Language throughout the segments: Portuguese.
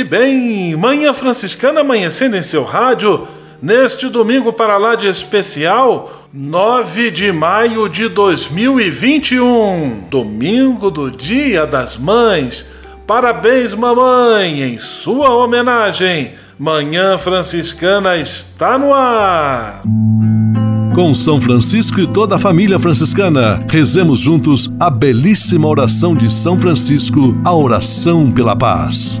E bem, Manhã Franciscana amanhecendo em seu rádio, neste domingo para lá de especial, 9 de maio de 2021, domingo do Dia das Mães. Parabéns, mamãe, em sua homenagem. Manhã Franciscana está no ar. Com São Francisco e toda a família franciscana, rezemos juntos a belíssima oração de São Francisco, a oração pela paz.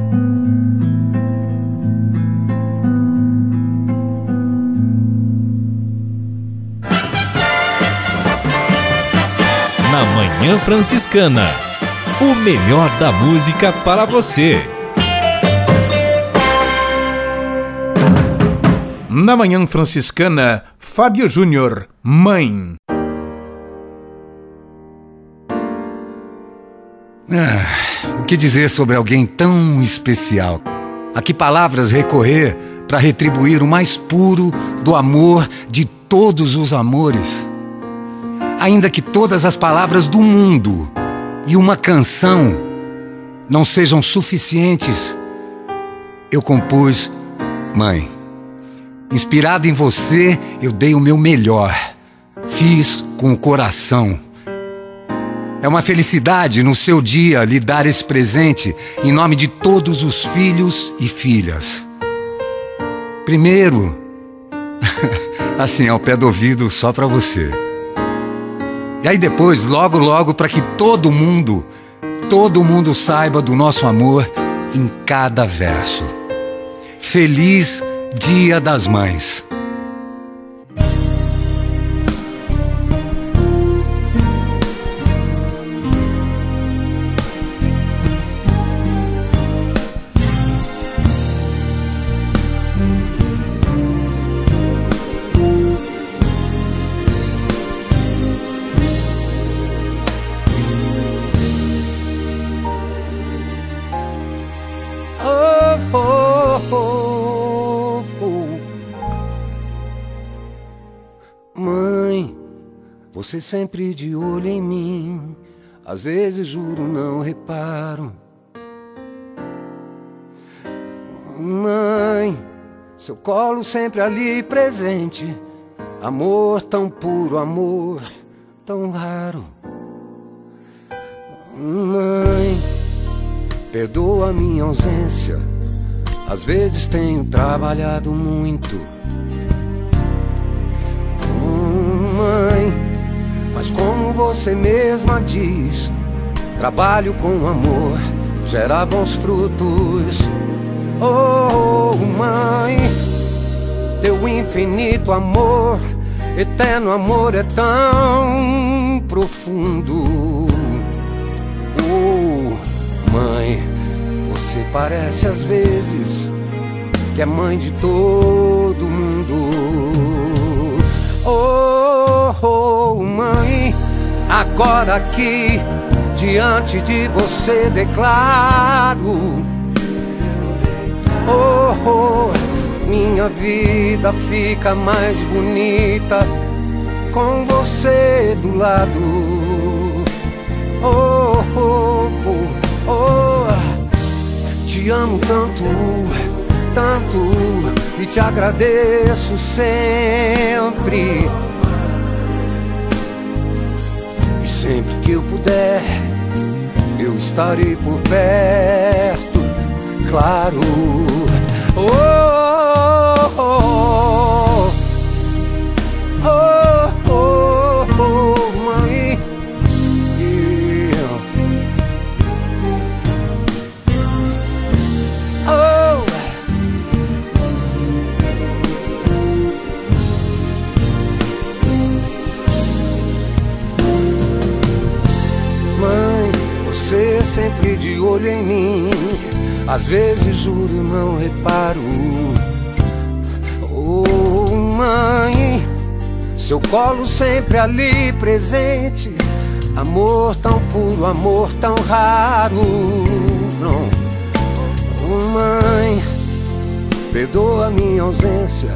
Na Manhã Franciscana. O melhor da música para você. Na Manhã Franciscana, Fábio Júnior, Mãe. Ah, o que dizer sobre alguém tão especial? A que palavras recorrer para retribuir o mais puro do amor de todos os amores? Ainda que todas as palavras do mundo e uma canção não sejam suficientes, eu compus Mãe. Inspirado em você, eu dei o meu melhor. Fiz com o coração. É uma felicidade no seu dia lhe dar esse presente em nome de todos os filhos e filhas. Primeiro, assim ao pé do ouvido só para você. E aí depois, logo logo para que todo mundo, todo mundo saiba do nosso amor em cada verso. Feliz Dia das Mães. Você sempre de olho em mim, às vezes juro não reparo. Mãe, seu colo sempre ali presente, amor tão puro, amor tão raro. Mãe, perdoa minha ausência, às vezes tenho trabalhado muito. Mãe, mas como você mesma diz, trabalho com amor gera bons frutos. Oh, mãe, teu infinito amor, eterno amor é tão profundo. Oh, mãe, você parece às vezes que é mãe de todo mundo. Oh, oh, mãe, agora aqui diante de você declaro. Oh, oh, minha vida fica mais bonita com você do lado. Oh, oh, oh, oh, te amo tanto, tanto e te agradeço sempre. E sempre que eu puder, eu estarei por perto, claro. Oh, Às vezes juro não reparo. Oh, mãe, seu colo sempre ali presente. Amor tão puro, amor tão raro. Não. Oh, mãe, perdoa minha ausência.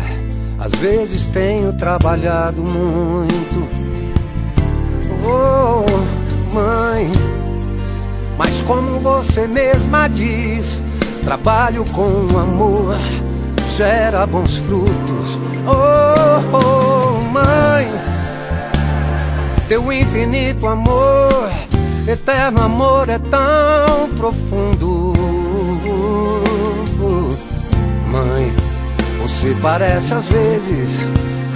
Às vezes tenho trabalhado muito. Oh, mãe, mas como você mesma diz, trabalho com amor gera bons frutos. Oh, oh, mãe, teu infinito amor, eterno amor é tão profundo. Mãe, você parece às vezes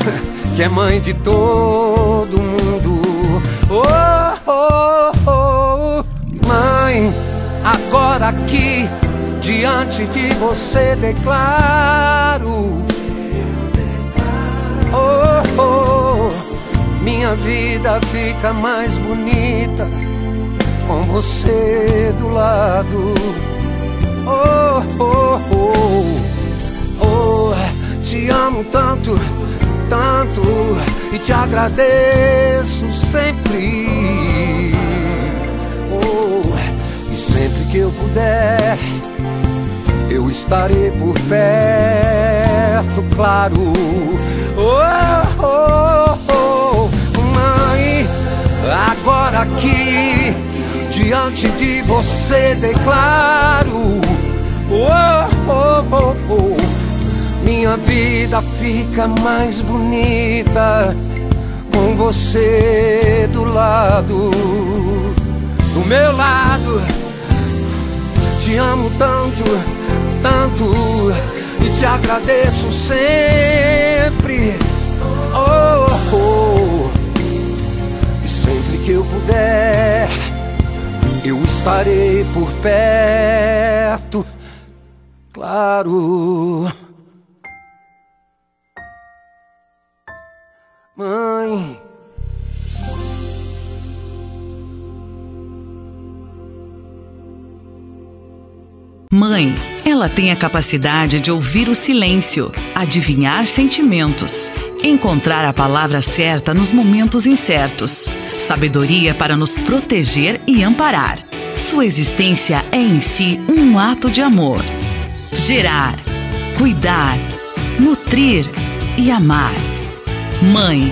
que é mãe de todo mundo. Oh, oh, oh, mãe, agora aqui diante de você declaro. Oh, oh, minha vida fica mais bonita com você do lado. Oh, oh, oh, oh, te amo tanto, tanto e te agradeço sempre. Oh, e sempre que eu puder, eu estarei por perto, claro. Oh, oh, oh, mãe, agora aqui diante de você declaro. Oh, oh, oh, oh, minha vida fica mais bonita com você do lado, do meu lado. Te amo tanto, tanto e te agradeço sempre. Oh, oh, e sempre que eu puder, eu estarei por perto, claro. Mãe. Mãe, ela tem a capacidade de ouvir o silêncio, adivinhar sentimentos, encontrar a palavra certa nos momentos incertos, sabedoria para nos proteger e amparar. Sua existência é em si um ato de amor. Gerar, cuidar, nutrir e amar. Mãe,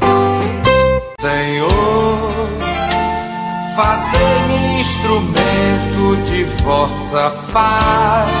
Vossa paz.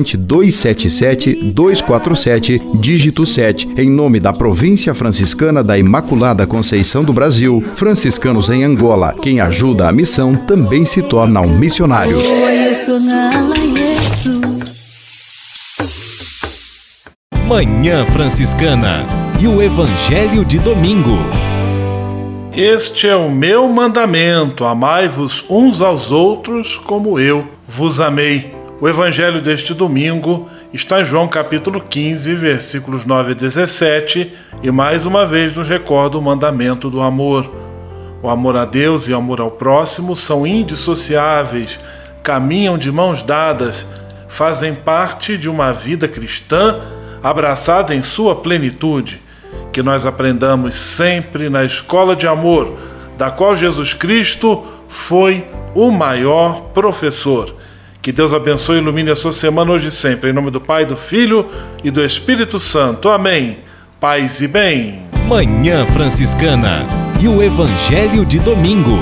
corrente 277 247, dígito 7, em nome da Província Franciscana da Imaculada Conceição do Brasil, franciscanos em Angola. Quem ajuda a missão também se torna um missionário. Manhã Franciscana e o Evangelho de Domingo. Este é o meu mandamento: amai-vos uns aos outros como eu vos amei. O evangelho deste domingo está em João capítulo 15, versículos 9 a 17, e mais uma vez nos recorda o mandamento do amor. O amor a Deus e o amor ao próximo são indissociáveis, caminham de mãos dadas, fazem parte de uma vida cristã abraçada em sua plenitude. Que nós aprendamos sempre na escola de amor, da qual Jesus Cristo foi o maior professor. Que Deus abençoe e ilumine a sua semana hoje e sempre. Em nome do Pai, do Filho e do Espírito Santo. Amém. Paz e bem. Manhã Franciscana e o Evangelho de Domingo.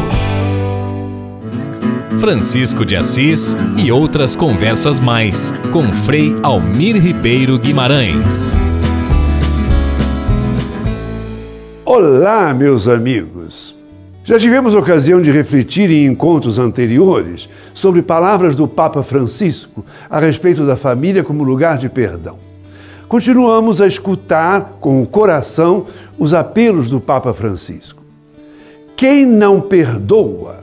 Francisco de Assis e outras conversas mais com Frei Almir Ribeiro Guimarães. Olá, meus amigos. Já tivemos ocasião de refletir em encontros anteriores sobre palavras do Papa Francisco a respeito da família como lugar de perdão. Continuamos a escutar com o coração os apelos do Papa Francisco. Quem não perdoa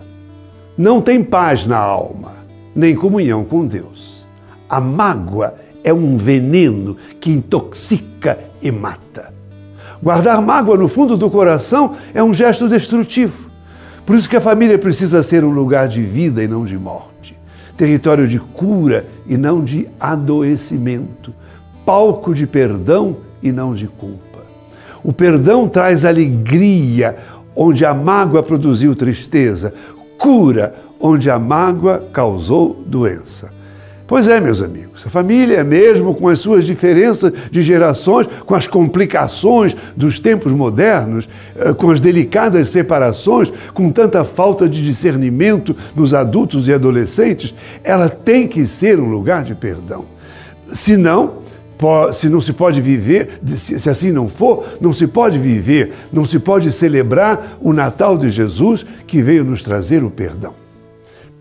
não tem paz na alma, nem comunhão com Deus. A mágoa é um veneno que intoxica e mata. Guardar mágoa no fundo do coração é um gesto destrutivo. Por isso que a família precisa ser um lugar de vida e não de morte, território de cura e não de adoecimento, palco de perdão e não de culpa. O perdão traz alegria onde a mágoa produziu tristeza, cura onde a mágoa causou doença. Pois é, meus amigos, a família, mesmo com as suas diferenças de gerações, com as complicações dos tempos modernos, eh, com as delicadas separações, com tanta falta de discernimento nos adultos e adolescentes, ela tem que ser um lugar de perdão. Se não, se não se pode viver, se assim não for, não se pode viver, não se pode celebrar o Natal de Jesus que veio nos trazer o perdão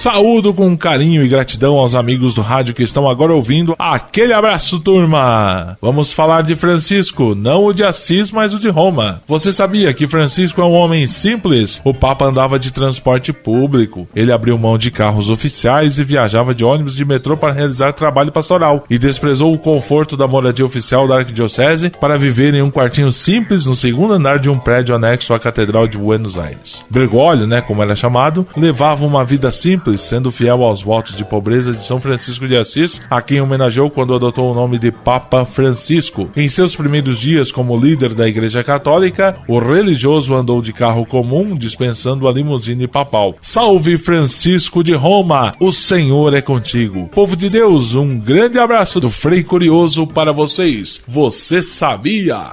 Saúdo com carinho e gratidão aos amigos do rádio que estão agora ouvindo. Aquele abraço, turma! Vamos falar de Francisco, não o de Assis, mas o de Roma. Você sabia que Francisco é um homem simples? O Papa andava de transporte público. Ele abriu mão de carros oficiais e viajava de ônibus de metrô para realizar trabalho pastoral. E desprezou o conforto da moradia oficial da Arquidiocese para viver em um quartinho simples no segundo andar de um prédio anexo à Catedral de Buenos Aires. Bergoglio, né, como era chamado, levava uma vida simples simples, sendo fiel aos votos de pobreza de São Francisco de Assis, a quem homenageou quando adotou o nome de Papa Francisco. Em seus primeiros dias como líder da Igreja Católica, o religioso andou de carro comum, dispensando a limusine papal. Salve Francisco de Roma! O Senhor é contigo. Povo de Deus, um grande abraço do Frei Curioso para vocês. Você sabia?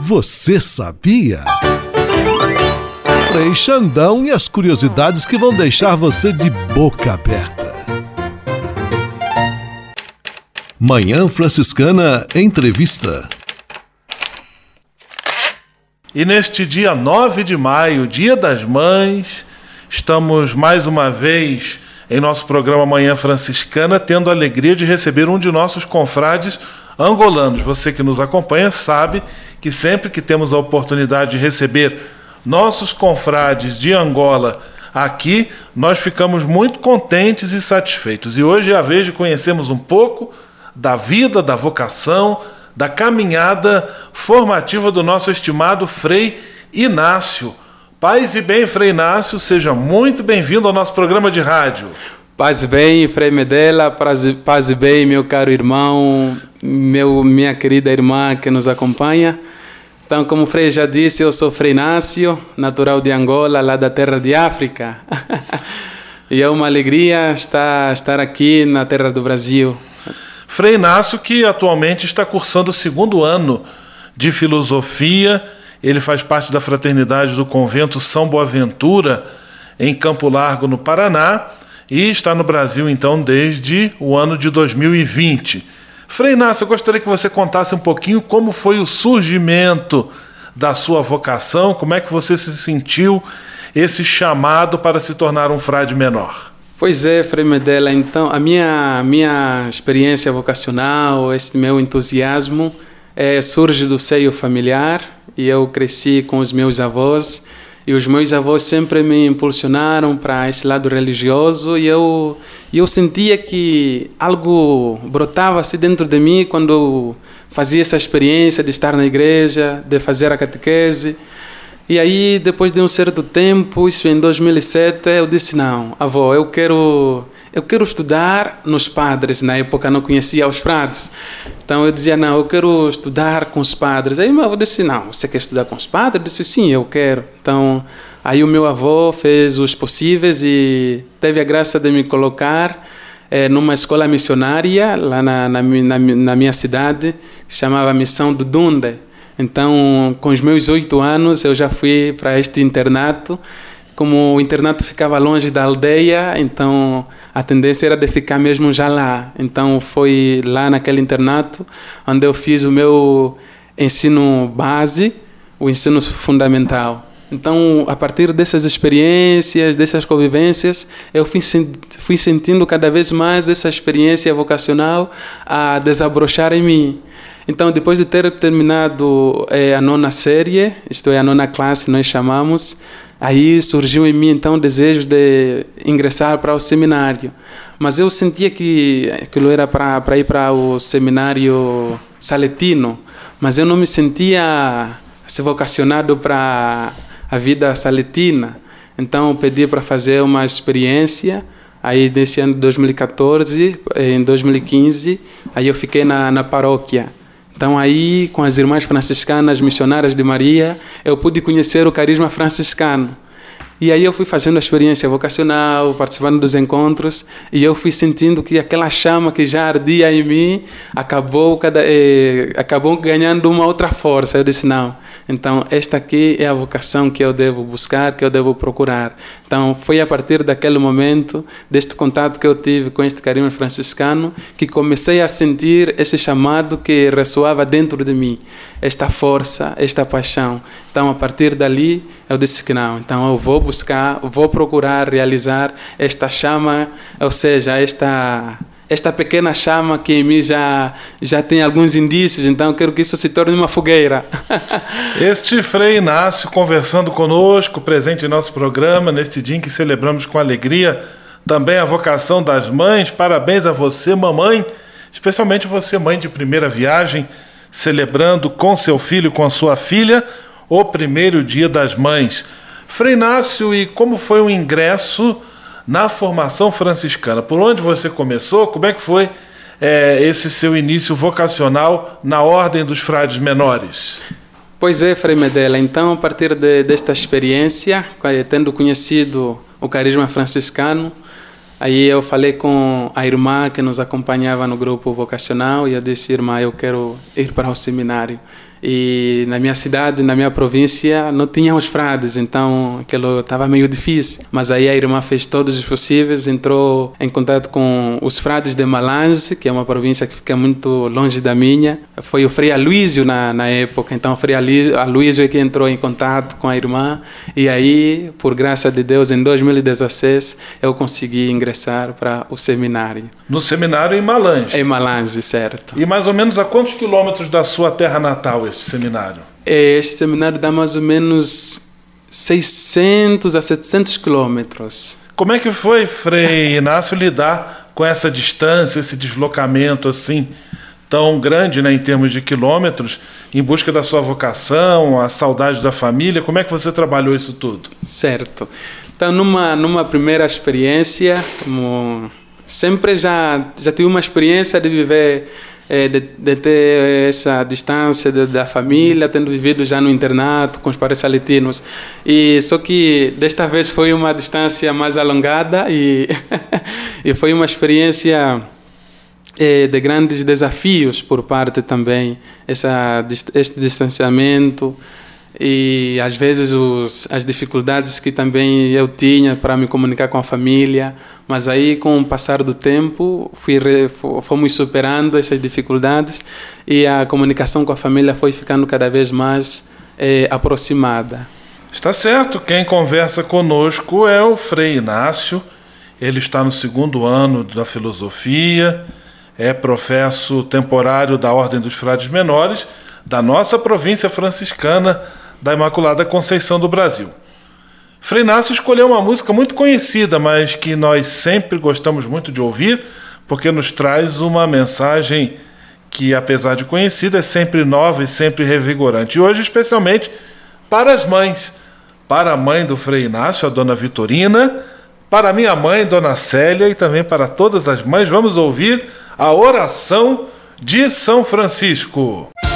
Você sabia? Frei Xandão e as curiosidades que vão deixar você de boca aberta. Manhã Franciscana Entrevista. E neste dia 9 de maio, Dia das Mães, estamos mais uma vez em nosso programa Manhã Franciscana, tendo a alegria de receber um de nossos confrades angolanos. Você que nos acompanha sabe que sempre que temos a oportunidade de receber nossos confrades de Angola aqui, nós ficamos muito contentes e satisfeitos. E hoje é a vez de conhecermos um pouco da vida, da vocação, da caminhada formativa do nosso estimado Frei Inácio. Paz e bem, Frei Inácio, seja muito bem-vindo ao nosso programa de rádio. Paz e bem, Frei Medela, paz, paz e bem, meu caro irmão, meu, minha querida irmã que nos acompanha. Então, como o Frei já disse, eu sou Frei Inácio, natural de Angola, lá da terra de África. e é uma alegria estar, estar aqui na terra do Brasil. Frei Inácio, que atualmente está cursando o segundo ano de filosofia, ele faz parte da fraternidade do convento São Boaventura, em Campo Largo, no Paraná, e está no Brasil então desde o ano de 2020. Frei Inácio, eu gostaria que você contasse um pouquinho como foi o surgimento da sua vocação, como é que você se sentiu esse chamado para se tornar um frade menor. Pois é, Frei Medela, então a minha, minha experiência vocacional, este meu entusiasmo é, surge do seio familiar e eu cresci com os meus avós e os meus avós sempre me impulsionaram para este lado religioso e eu eu sentia que algo brotava assim dentro de mim quando eu fazia essa experiência de estar na igreja, de fazer a catequese. E aí, depois de um certo tempo, isso em 2007, eu disse: "Não, avó, eu quero eu quero estudar nos padres. Na época não conhecia os frades. Então eu dizia, não, eu quero estudar com os padres. Aí meu avô disse, não, você quer estudar com os padres? Eu disse, sim, eu quero. Então aí o meu avô fez os possíveis e teve a graça de me colocar é, numa escola missionária lá na, na, na, na minha cidade, chamava Missão do Dunde. Então, com os meus oito anos, eu já fui para este internato. Como o internato ficava longe da aldeia, então a tendência era de ficar mesmo já lá. Então foi lá naquele internato onde eu fiz o meu ensino base, o ensino fundamental. Então, a partir dessas experiências, dessas convivências, eu fui, fui sentindo cada vez mais essa experiência vocacional a desabrochar em mim. Então, depois de ter terminado é, a nona série, isto é, a nona classe, nós chamamos, Aí surgiu em mim então o desejo de ingressar para o seminário. Mas eu sentia que aquilo era para ir para o seminário saletino, mas eu não me sentia se vocacionado para a vida saletina. Então eu pedi para fazer uma experiência. Aí nesse ano de 2014, em 2015, aí eu fiquei na, na paróquia. Então aí, com as irmãs franciscanas missionárias de Maria, eu pude conhecer o carisma franciscano. E aí eu fui fazendo a experiência vocacional, participando dos encontros, e eu fui sentindo que aquela chama que já ardia em mim acabou, cada, eh, acabou ganhando uma outra força. Eu disse, não, então esta aqui é a vocação que eu devo buscar, que eu devo procurar. Então foi a partir daquele momento, deste contato que eu tive com este carinho franciscano, que comecei a sentir esse chamado que ressoava dentro de mim, esta força, esta paixão. Então a partir dali eu disse que não, então eu vou buscar, vou procurar realizar esta chama, ou seja, esta esta pequena chama que em mim já, já tem alguns indícios, então quero que isso se torne uma fogueira. este Frei Inácio conversando conosco, presente em nosso programa, neste dia em que celebramos com alegria também a vocação das mães. Parabéns a você, mamãe, especialmente você, mãe de primeira viagem, celebrando com seu filho, com a sua filha, o primeiro dia das mães. Frei Inácio, e como foi o ingresso na formação franciscana. Por onde você começou? Como é que foi é, esse seu início vocacional na Ordem dos Frades Menores? Pois é, Frei Medela. Então, a partir de, desta experiência, tendo conhecido o carisma franciscano, aí eu falei com a irmã que nos acompanhava no grupo vocacional e eu disse, irmã, eu quero ir para o seminário. E na minha cidade, na minha província, não tinha os frades, então aquilo estava meio difícil. Mas aí a irmã fez todos os possíveis, entrou em contato com os frades de Malange, que é uma província que fica muito longe da minha. Foi o Frei Aloísio na, na época, então o Frei Aloísio é que entrou em contato com a irmã. E aí, por graça de Deus, em 2016, eu consegui ingressar para o seminário. No seminário em Malange? Em Malange, certo. E mais ou menos a quantos quilômetros da sua terra natal este seminário? Este seminário dá mais ou menos 600 a 700 quilômetros. Como é que foi, Frei Inácio, lidar com essa distância, esse deslocamento assim tão grande né, em termos de quilômetros, em busca da sua vocação, a saudade da família? Como é que você trabalhou isso tudo? Certo. Então, numa, numa primeira experiência, como sempre já, já tive uma experiência de viver é, de, de, ter essa distância de, da família, tendo vivido já no internato com os pais saletinos. E só que desta vez foi uma distância mais alongada e, e foi uma experiência é, de grandes desafios por parte também essa este distanciamento e às vezes os, as dificuldades que também eu tinha para me comunicar com a família, mas aí com o passar do tempo fui, fomos superando essas dificuldades e a comunicação com a família foi ficando cada vez mais é, aproximada. Está certo, quem conversa conosco é o Frei Inácio, ele está no segundo ano da filosofia, é professo temporário da Ordem dos Frades Menores, da nossa província franciscana, da Imaculada Conceição do Brasil. Frei Inácio escolheu uma música muito conhecida, mas que nós sempre gostamos muito de ouvir, porque nos traz uma mensagem que, apesar de conhecida, é sempre nova e sempre revigorante. E hoje, especialmente, para as mães. Para a mãe do Frei Inácio, a dona Vitorina, para minha mãe, dona Célia, e também para todas as mães, vamos ouvir a oração de São Francisco. instrumento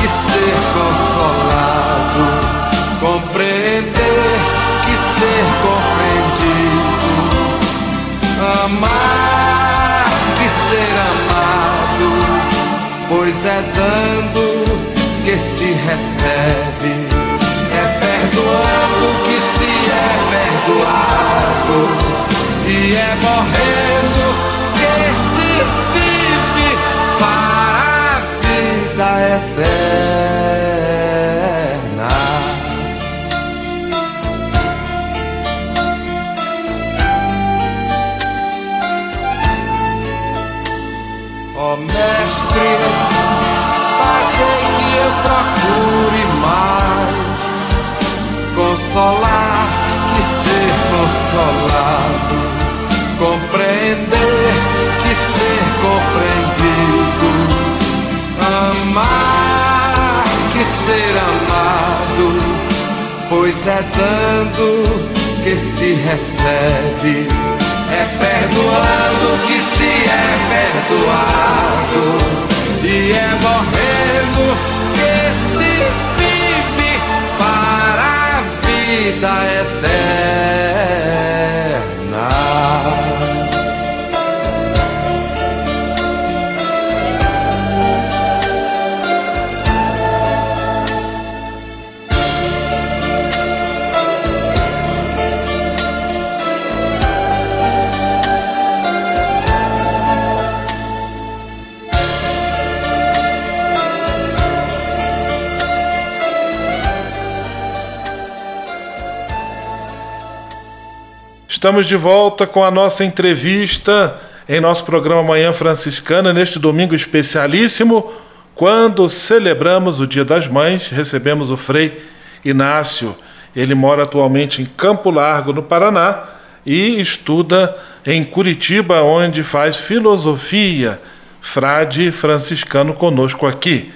que ser consolado, compreender que ser compreendido, amar que ser amado, pois é dando que se recebe, é perdoando que se é perdoado, e é morrendo eterna. procure mais consolar que ser consolado, ser amado, pois é dando que se recebe, é perdoando Estamos de volta com a nossa entrevista em nosso programa Manhã Franciscana, neste domingo especialíssimo, quando celebramos o Dia das Mães, recebemos o Frei Inácio. Ele mora atualmente em Campo Largo, no Paraná, e estuda em Curitiba, onde faz filosofia. Frade franciscano conosco aqui.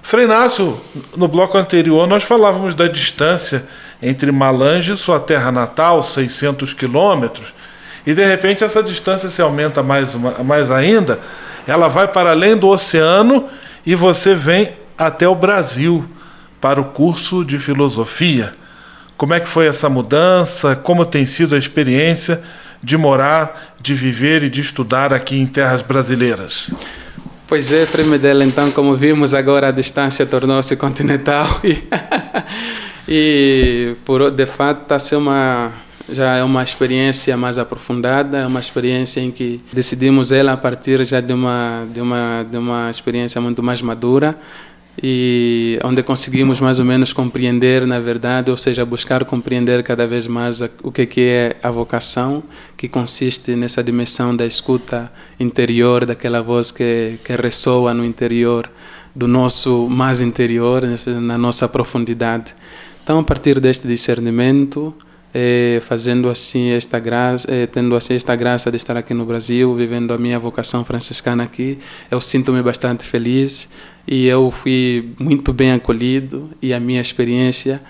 Frei Inácio, no bloco anterior nós falávamos da distância entre Malange e sua terra natal, 600 quilômetros, e de repente essa distância se aumenta mais, mais ainda, ela vai para além do oceano e você vem até o Brasil para o curso de filosofia. Como é que foi essa mudança? Como tem sido a experiência de morar, de viver e de estudar aqui em terras brasileiras? Pois é, Medela, então, como vimos agora, a distância tornou-se continental e, e por, de fato está a ser uma já é uma experiência mais aprofundada, é uma experiência em que decidimos ela a partir já de uma de uma de uma experiência muito mais madura e onde conseguimos mais ou menos compreender, na verdade, ou seja, buscar compreender cada vez mais o que é a vocação, que consiste nessa dimensão da escuta interior, daquela voz que, que ressoa no interior do nosso mais interior, na nossa profundidade. Então, a partir deste discernimento, eh, fazendo assim esta graça, eh, tendo assim esta graça de estar aqui no Brasil, vivendo a minha vocação franciscana aqui, eu sinto-me bastante feliz e eu fui muito bem acolhido e a minha experiência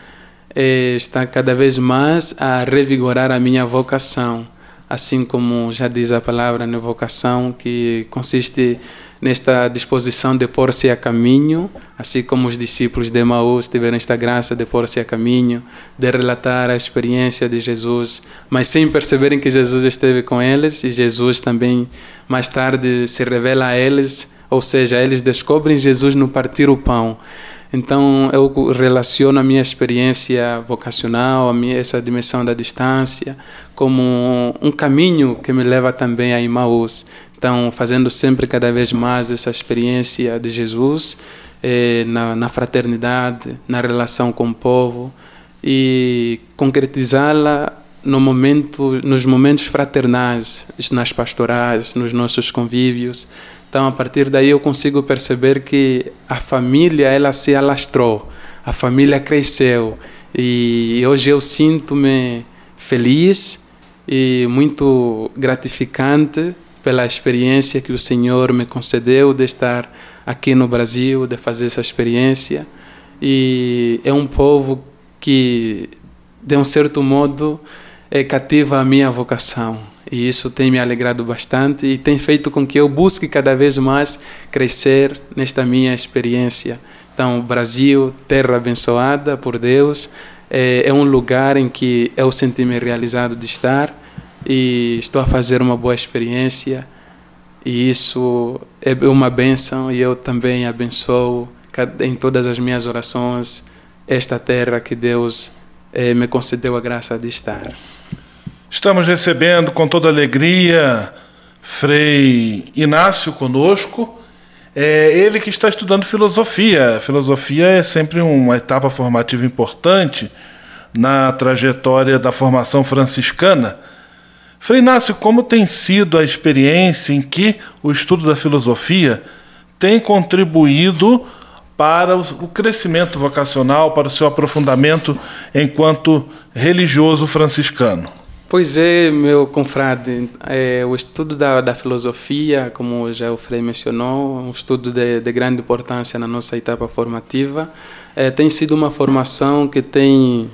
eh, está cada vez mais a revigorar a minha vocação, assim como já diz a palavra, na vocação que consiste nesta disposição de pôr-se a caminho, assim como os discípulos de Emaús tiveram esta graça de pôr-se a caminho, de relatar a experiência de Jesus, mas sem perceberem que Jesus esteve com eles e Jesus também mais tarde se revela a eles, ou seja, eles descobrem Jesus no partir o pão. Então eu relaciono a minha experiência vocacional, a minha essa dimensão da distância, como um, caminho que me leva também a Emaús. Então, fazendo sempre cada vez mais essa experiência de Jesus eh, na, na, fraternidade, na relação com o povo e concretizá-la no momento, nos momentos fraternais, nas pastorais, nos nossos convívios. Então, a partir daí eu consigo perceber que a família ela se alastrou, a família cresceu e hoje eu sinto-me feliz e muito gratificante pela experiência que o Senhor me concedeu de estar aqui no Brasil, de fazer essa experiência. E é um povo que, de um certo modo, é, cativa a minha vocação. E isso tem me alegrado bastante e tem feito com que eu busque cada vez mais crescer nesta minha experiência. Então, Brasil, terra abençoada por Deus, é, é um lugar em que eu senti-me realizado de estar e estou a fazer uma boa experiência e isso é uma benção e eu também abençoo em todas as minhas orações esta terra que Deus eh, me concedeu a graça de estar. Estamos recebendo com toda alegria Frei Inácio conosco. É ele que está estudando filosofia. Filosofia é sempre uma etapa formativa importante na trajetória da formação franciscana. Frei Inácio, como tem sido a experiência em que o estudo da filosofia tem contribuído para o crescimento vocacional, para o seu aprofundamento enquanto religioso franciscano? Pois é, meu confrade, é, o estudo da, da, filosofia, como já o Frei mencionou, um estudo de, de grande importância na nossa etapa formativa, é, tem sido uma formação que tem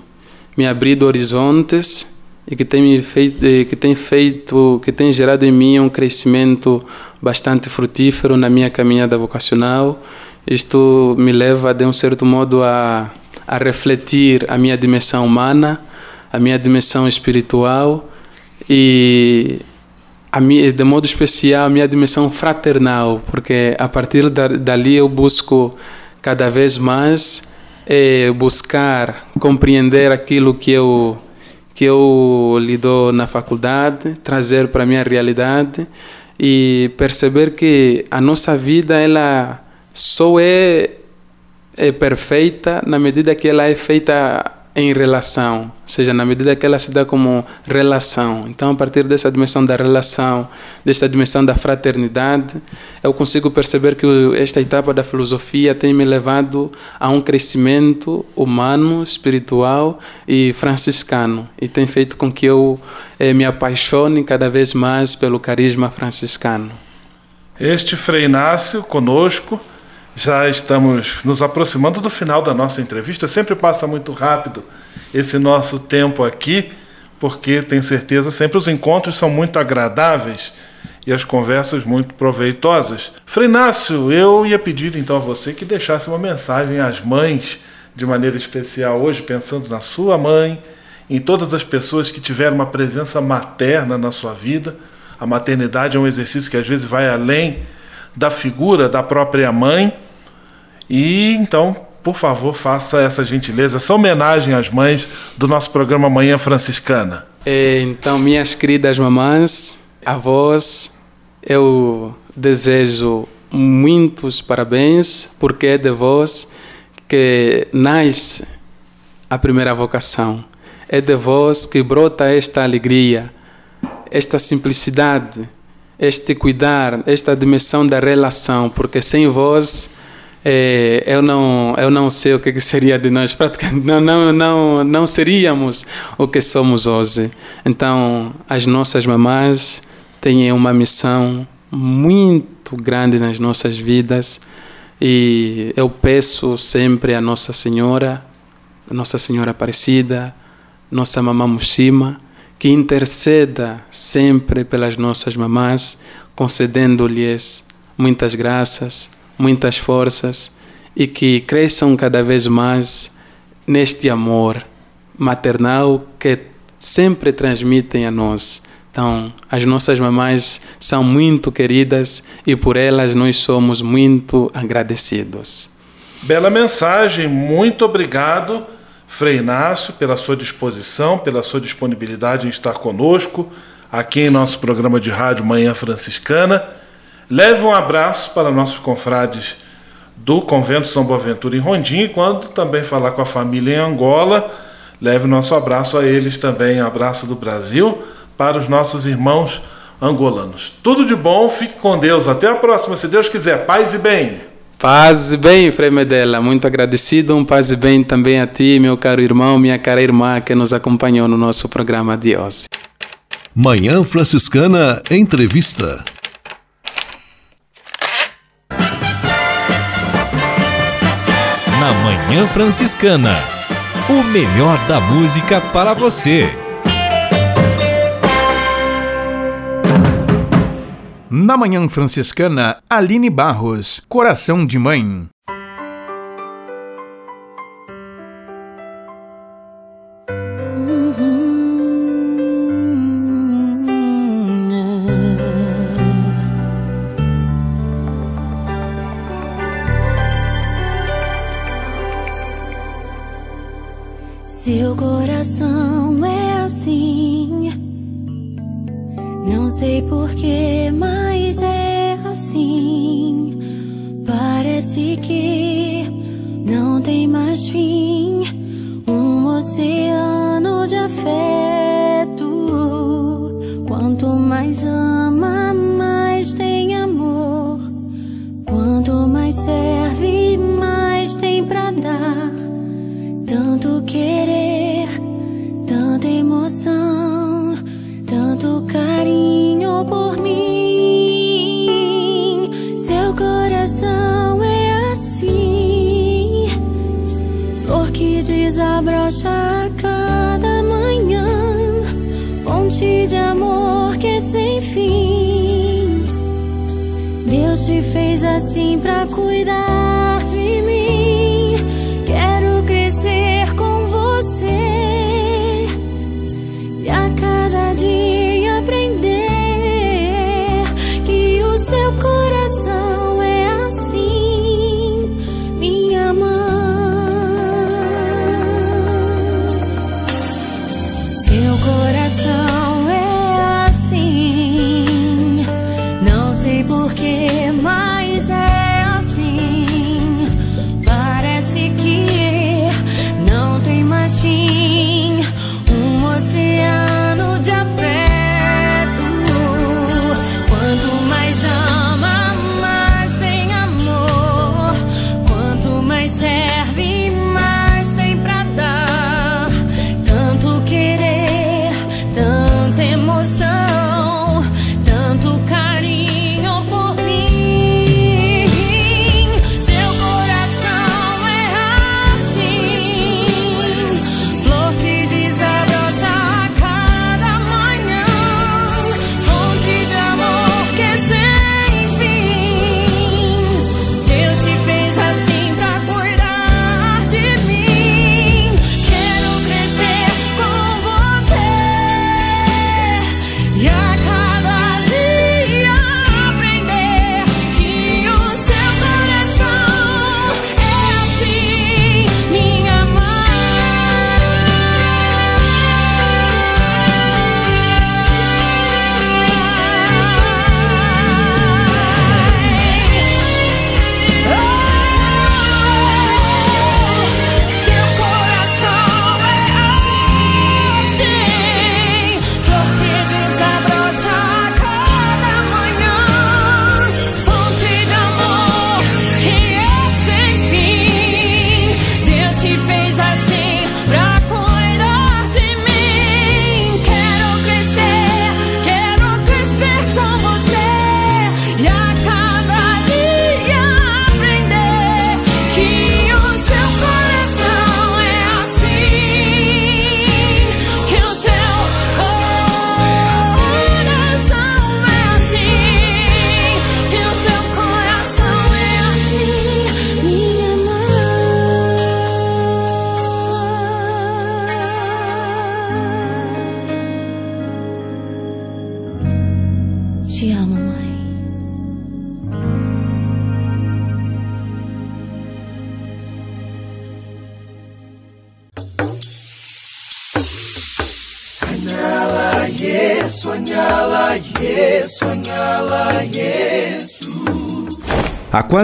me abrido horizontes e que tem feito que tem feito que tem gerado em mim um crescimento bastante frutífero na minha caminhada vocacional. Isto me leva de um certo modo a a refletir a minha dimensão humana a minha dimensão espiritual e a minha, de modo especial a minha dimensão fraternal porque a partir da, dali eu busco cada vez mais é, buscar compreender aquilo que eu que eu lido na faculdade, trazer para a minha realidade e perceber que a nossa vida ela só é, é perfeita na medida que ela é feita em relação, ou seja, na medida que ela se dá como relação. Então, a partir dessa dimensão da relação, desta dimensão da fraternidade, eu consigo perceber que esta etapa da filosofia tem me levado a um crescimento humano, espiritual e franciscano, e tem feito com que eu eh, me apaixone cada vez mais pelo carisma franciscano. Este Frei Inácio conosco já estamos nos aproximando do final da nossa entrevista. Sempre passa muito rápido esse nosso tempo aqui, porque tenho certeza sempre os encontros são muito agradáveis e as conversas muito proveitosas. Frenácio, eu ia pedir então a você que deixasse uma mensagem às mães de maneira especial hoje, pensando na sua mãe, em todas as pessoas que tiveram uma presença materna na sua vida. A maternidade é um exercício que às vezes vai além da figura da própria mãe e então, por favor, faça essa gentileza, essa homenagem às mães do nosso programa Manhã Franciscana. É, então, minhas queridas mamães, avós, eu desejo muitos parabéns, porque é de vós que nasce a primeira vocação. É de vós que brota esta alegria, esta simplicidade, este cuidar, esta dimensão da relação, porque sem vós é, eu não eu não sei o que seria de nós praticamente. Não não não não seríamos o que somos hoje. Então as nossas mamás têm uma missão muito grande nas nossas vidas e eu peço sempre a Nossa Senhora Nossa Senhora Aparecida nossa mamã Mushima que interceda sempre pelas nossas mamás concedendo-lhes muitas graças muitas forças e que cresçam cada vez mais neste amor maternal que sempre transmitem a nós. Então, as nossas mamães são muito queridas e por elas nós somos muito agradecidos. Bela mensagem, muito obrigado, Frei Inácio, pela sua disposição, pela sua disponibilidade em estar conosco aqui em nosso programa de rádio Manhã Franciscana. Leve um abraço para nossos confrades do Convento São Boaventura em Rondim, e quando também falar com a família em Angola, leve o nosso abraço a eles também, abraço do Brasil, para os nossos irmãos angolanos. Tudo de bom, fique com Deus. Até a próxima, se Deus quiser. Paz e bem. Paz e bem, Frei Medela. Muito agradecido. Um paz e bem também a ti, meu caro irmão, minha cara irmã, que nos acompanhou no nosso programa de hoje. Manhã Franciscana Entrevista. Na Manhã Franciscana. O melhor da música para você. Na Manhã Franciscana, Aline Barros, Coração de Mãe. Um assim pra cuidar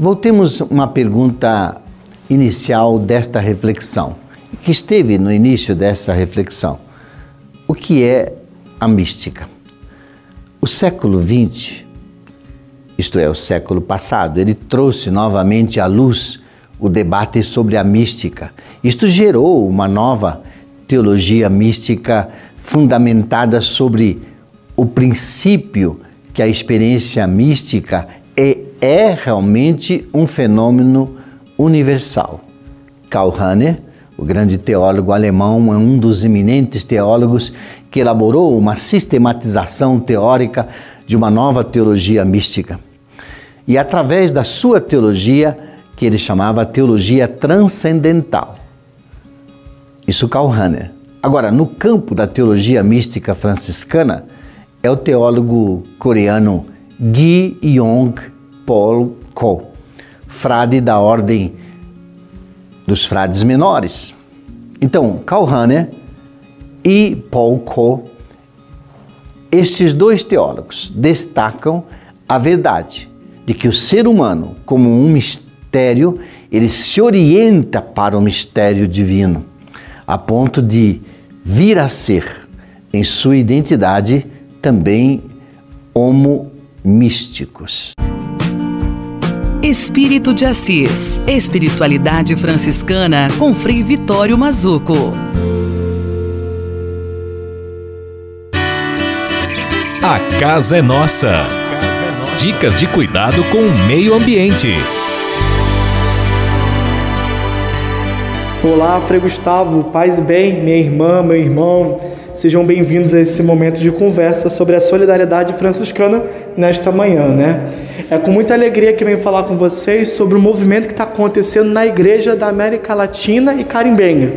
Voltemos uma pergunta inicial desta reflexão, que esteve no início dessa reflexão. O que é a mística? O século XX, isto é, o século passado, ele trouxe novamente à luz o debate sobre a mística. Isto gerou uma nova teologia mística fundamentada sobre o princípio que a experiência mística é, é realmente um fenômeno universal. Karl Rahner, o grande teólogo alemão, é um dos eminentes teólogos que elaborou uma sistematização teórica de uma nova teologia mística. E através da sua teologia, que ele chamava teologia transcendental. Isso Karl Rahner. Agora, no campo da teologia mística franciscana, é o teólogo coreano Gi Yong Paul Ko, frade da ordem dos frades menores. Então, Karl Rahner e Paul Ko, estes dois teólogos destacam a verdade de que o ser humano, como um mistério, ele se orienta para o mistério divino, a ponto de vir a ser, em sua identidade, também homo místicos. Espírito de Assis, Espiritualidade Franciscana com Frei Vitório Mazuco. A casa é nossa. Dicas de cuidado com o meio ambiente. Olá, Frei Gustavo, paz e bem, minha irmã, meu irmão. Sejam bem-vindos a esse momento de conversa sobre a solidariedade franciscana nesta manhã, né? É com muita alegria que venho falar com vocês sobre o movimento que está acontecendo na Igreja da América Latina e Carimbenha.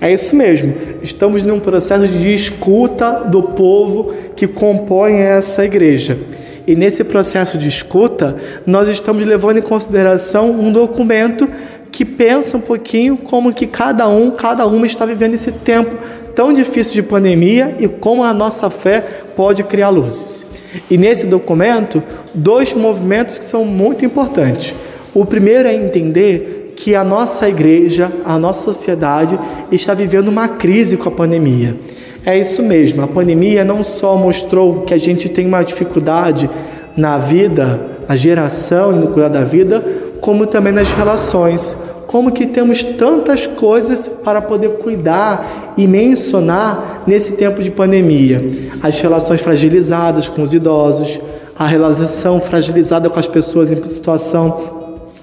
É isso mesmo, estamos num processo de escuta do povo que compõe essa igreja. E nesse processo de escuta, nós estamos levando em consideração um documento que pensa um pouquinho como que cada um, cada uma está vivendo esse tempo tão difícil de pandemia e como a nossa fé pode criar luzes. E nesse documento, dois movimentos que são muito importantes. O primeiro é entender que a nossa igreja, a nossa sociedade está vivendo uma crise com a pandemia. É isso mesmo, a pandemia não só mostrou que a gente tem uma dificuldade na vida, na geração e no cuidar da vida, como também nas relações. Como que temos tantas coisas para poder cuidar e mencionar nesse tempo de pandemia. As relações fragilizadas com os idosos, a relação fragilizada com as pessoas em situação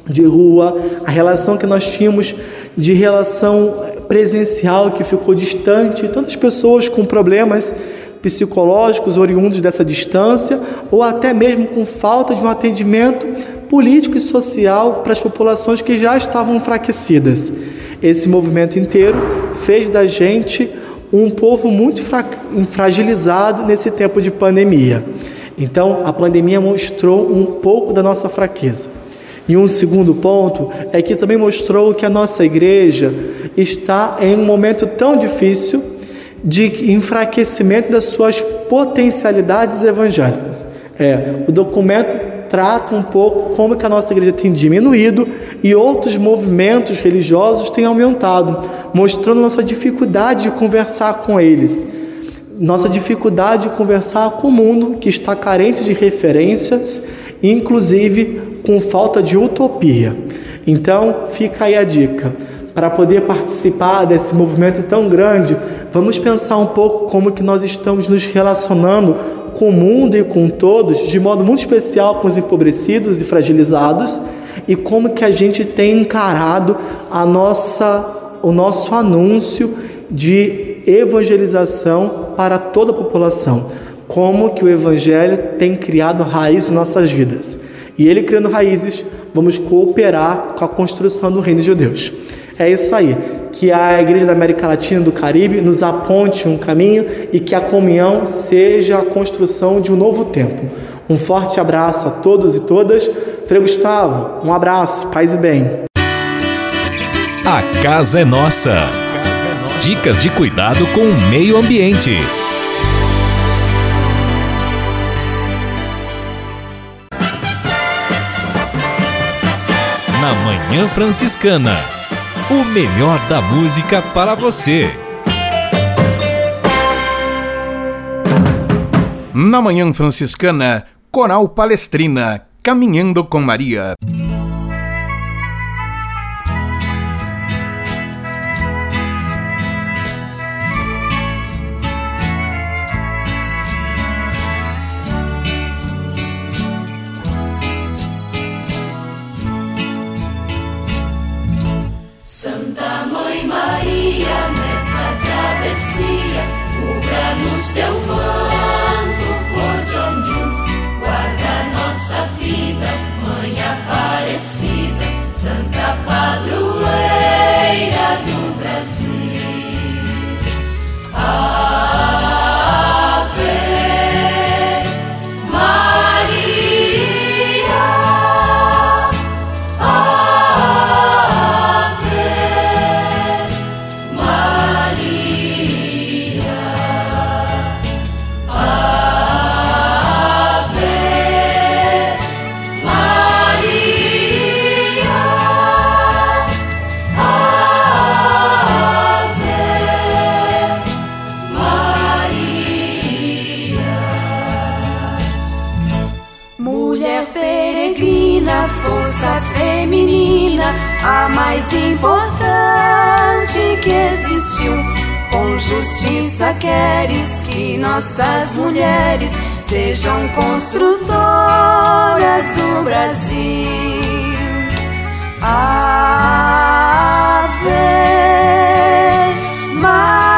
de rua, a relação que nós tínhamos de relação presencial que ficou distante, tantas pessoas com problemas psicológicos oriundos dessa distância, ou até mesmo com falta de um atendimento político e social para as populações que já estavam enfraquecidas. Esse movimento inteiro fez da gente um povo muito fragilizado nesse tempo de pandemia. Então, a pandemia mostrou um pouco da nossa fraqueza. E um segundo ponto é que também mostrou que a nossa igreja está em um momento tão difícil de enfraquecimento das suas potencialidades evangélicas. É, o documento trata um pouco como que a nossa igreja tem diminuído e outros movimentos religiosos têm aumentado, mostrando nossa dificuldade de conversar com eles. nossa dificuldade de conversar com o mundo que está carente de referências, inclusive com falta de utopia. Então, fica aí a dica. Para poder participar desse movimento tão grande, vamos pensar um pouco como que nós estamos nos relacionando com o mundo e com todos, de modo muito especial com os empobrecidos e fragilizados, e como que a gente tem encarado a nossa, o nosso anúncio de evangelização para toda a população. Como que o evangelho tem criado raízes em nossas vidas. E ele criando raízes, vamos cooperar com a construção do reino de Deus. É isso aí. Que a Igreja da América Latina e do Caribe nos aponte um caminho e que a comunhão seja a construção de um novo tempo. Um forte abraço a todos e todas. Frei Gustavo, um abraço, paz e bem. A casa é nossa. Dicas de cuidado com o meio ambiente. Na Manhã Franciscana. O melhor da música para você. Na Manhã Franciscana, Coral Palestrina, Caminhando com Maria. Mais importante que existiu. Com justiça queres que nossas mulheres sejam construtoras do Brasil. Ave Maria,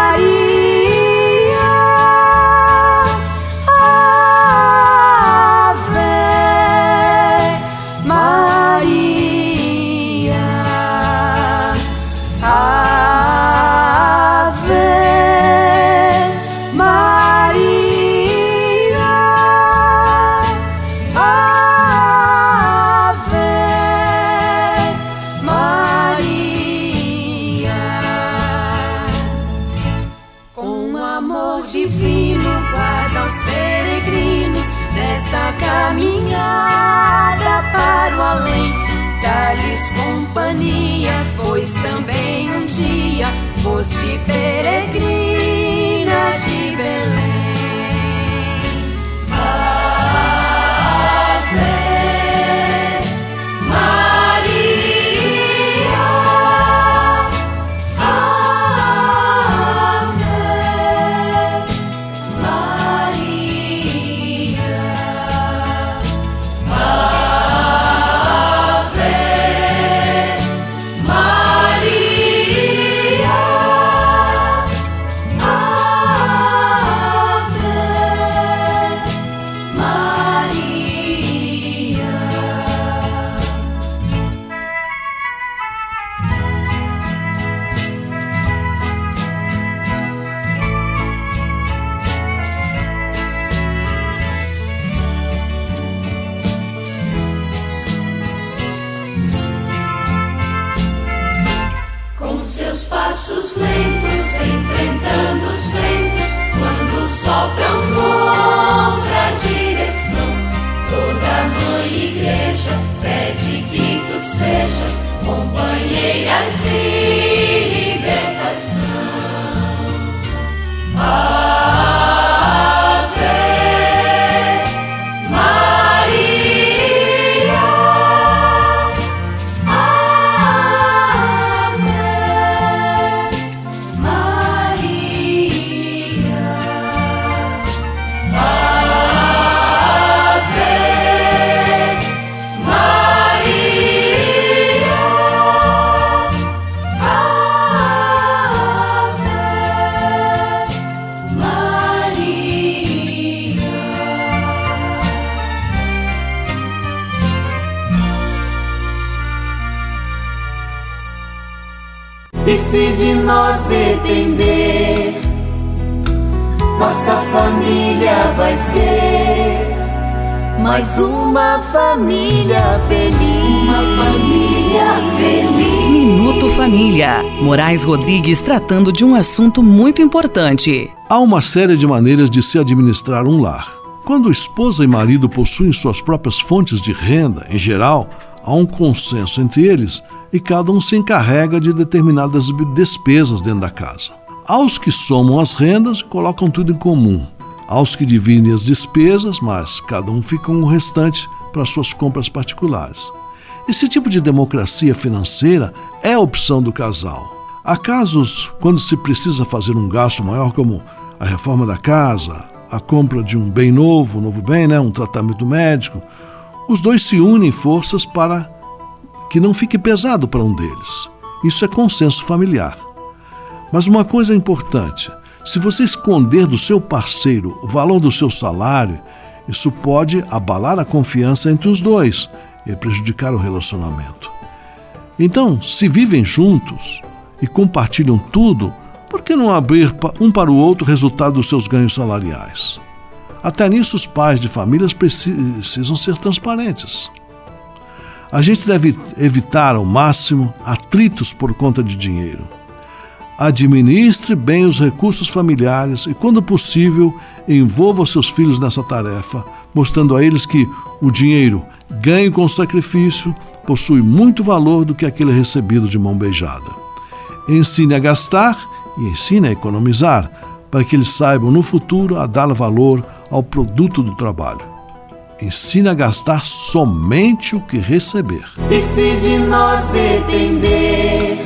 seus passos lentos, enfrentando os ventos, quando sopram contra a direção. Toda mãe igreja pede que tu sejas companheira de libertação. Ah, família vai ser mais uma família feliz. Uma família feliz. Minuto Família. Moraes Rodrigues tratando de um assunto muito importante. Há uma série de maneiras de se administrar um lar. Quando esposa e marido possuem suas próprias fontes de renda, em geral, há um consenso entre eles e cada um se encarrega de determinadas despesas dentro da casa. Há os que somam as rendas e colocam tudo em comum. Há os que dividem as despesas, mas cada um fica com o restante para suas compras particulares. Esse tipo de democracia financeira é a opção do casal. Há casos quando se precisa fazer um gasto maior, como a reforma da casa, a compra de um bem novo, um novo bem, né, um tratamento médico. Os dois se unem forças para que não fique pesado para um deles. Isso é consenso familiar. Mas uma coisa é importante: se você esconder do seu parceiro o valor do seu salário, isso pode abalar a confiança entre os dois e prejudicar o relacionamento. Então, se vivem juntos e compartilham tudo, por que não abrir um para o outro o resultado dos seus ganhos salariais? Até nisso, os pais de famílias precisam ser transparentes. A gente deve evitar ao máximo atritos por conta de dinheiro. Administre bem os recursos familiares e, quando possível, envolva seus filhos nessa tarefa, mostrando a eles que o dinheiro ganho com sacrifício possui muito valor do que aquele recebido de mão beijada. Ensine a gastar e ensine a economizar, para que eles saibam no futuro a dar valor ao produto do trabalho. Ensine a gastar somente o que receber. E se de nós depender,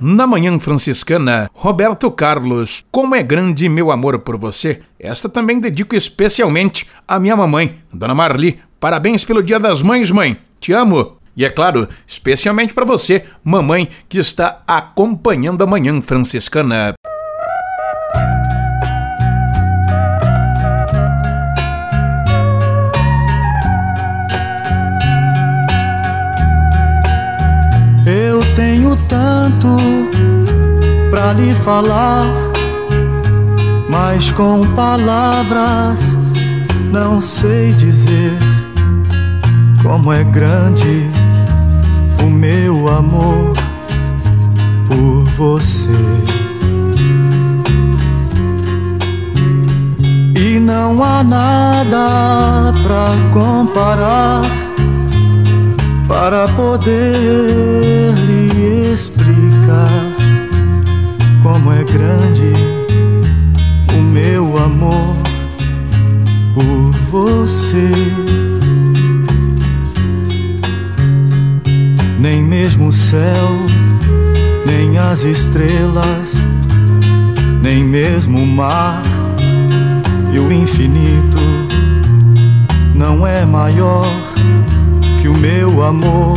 Na Manhã Franciscana, Roberto Carlos, Como é Grande Meu Amor por Você. Esta também dedico especialmente à minha mamãe, Dona Marli. Parabéns pelo Dia das Mães, mãe. Te amo. E é claro, especialmente para você, mamãe, que está acompanhando a Manhã Franciscana. Eu tenho tanto lhe falar, mas com palavras não sei dizer como é grande o meu amor por você. E não há nada pra comparar para poder lhe explicar como é grande o meu amor por você. Nem mesmo o céu, nem as estrelas, nem mesmo o mar e o infinito não é maior que o meu amor,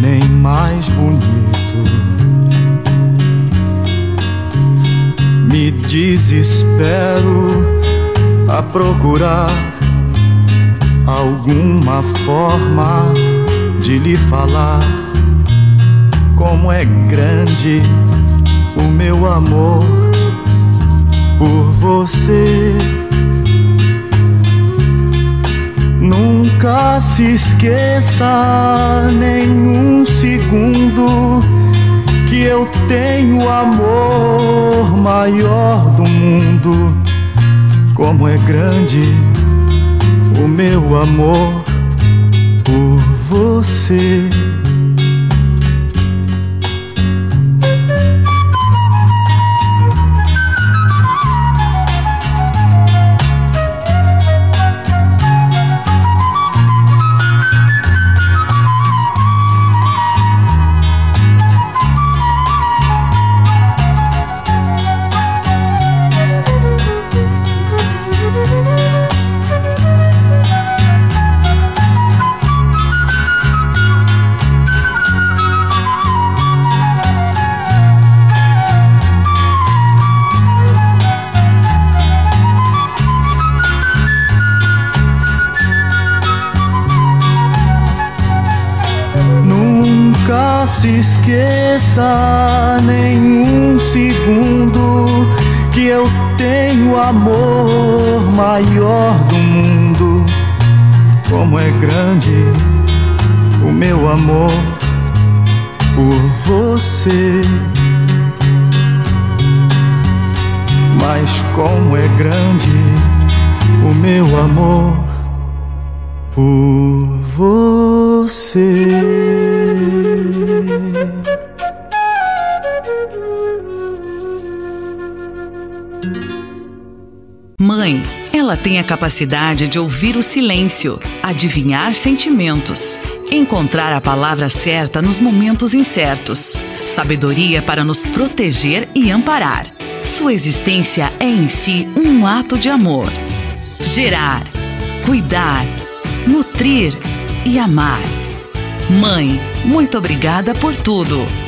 nem mais bonito. Me desespero a procurar alguma forma de lhe falar como é grande o meu amor por você. Nunca se esqueça nenhum segundo que eu tenho amor maior do mundo. Como é grande o meu amor por você. Como é grande o meu amor por você. Mas como é grande o meu amor por você. Tem a capacidade de ouvir o silêncio, adivinhar sentimentos, encontrar a palavra certa nos momentos incertos, sabedoria para nos proteger e amparar. Sua existência é em si um ato de amor. Gerar, cuidar, nutrir e amar. Mãe, muito obrigada por tudo.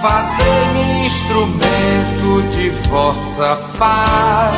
fazei-me instrumento de vossa paz.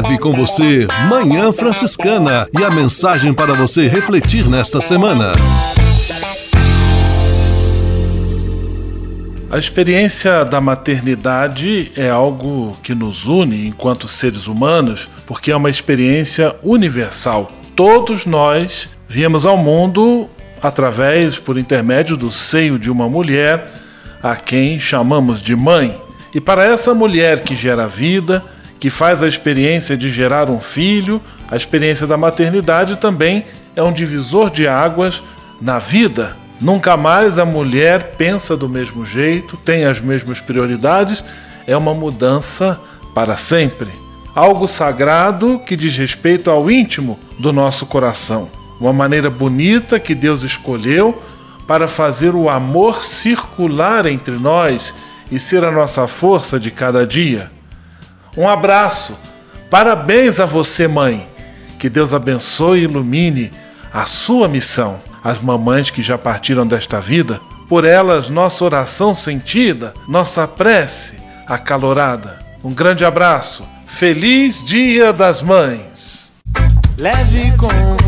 Leve com você Manhã Franciscana e a mensagem para você refletir nesta semana. A experiência da maternidade é algo que nos une enquanto seres humanos, porque é uma experiência universal. Todos nós viemos ao mundo através, por intermédio do seio de uma mulher, a quem chamamos de mãe. E para essa mulher que gera vida, que faz a experiência de gerar um filho, a experiência da maternidade também é um divisor de águas na vida. Nunca mais a mulher pensa do mesmo jeito, tem as mesmas prioridades, é uma mudança para sempre. Algo sagrado que diz respeito ao íntimo do nosso coração. Uma maneira bonita que Deus escolheu para fazer o amor circular entre nós e ser a nossa força de cada dia. Um abraço. Parabéns a você, mãe. Que Deus abençoe e ilumine a sua missão. As mamães que já partiram desta vida, por elas nossa oração sentida, nossa prece acalorada. Um grande abraço. Feliz Dia das Mães. Leve com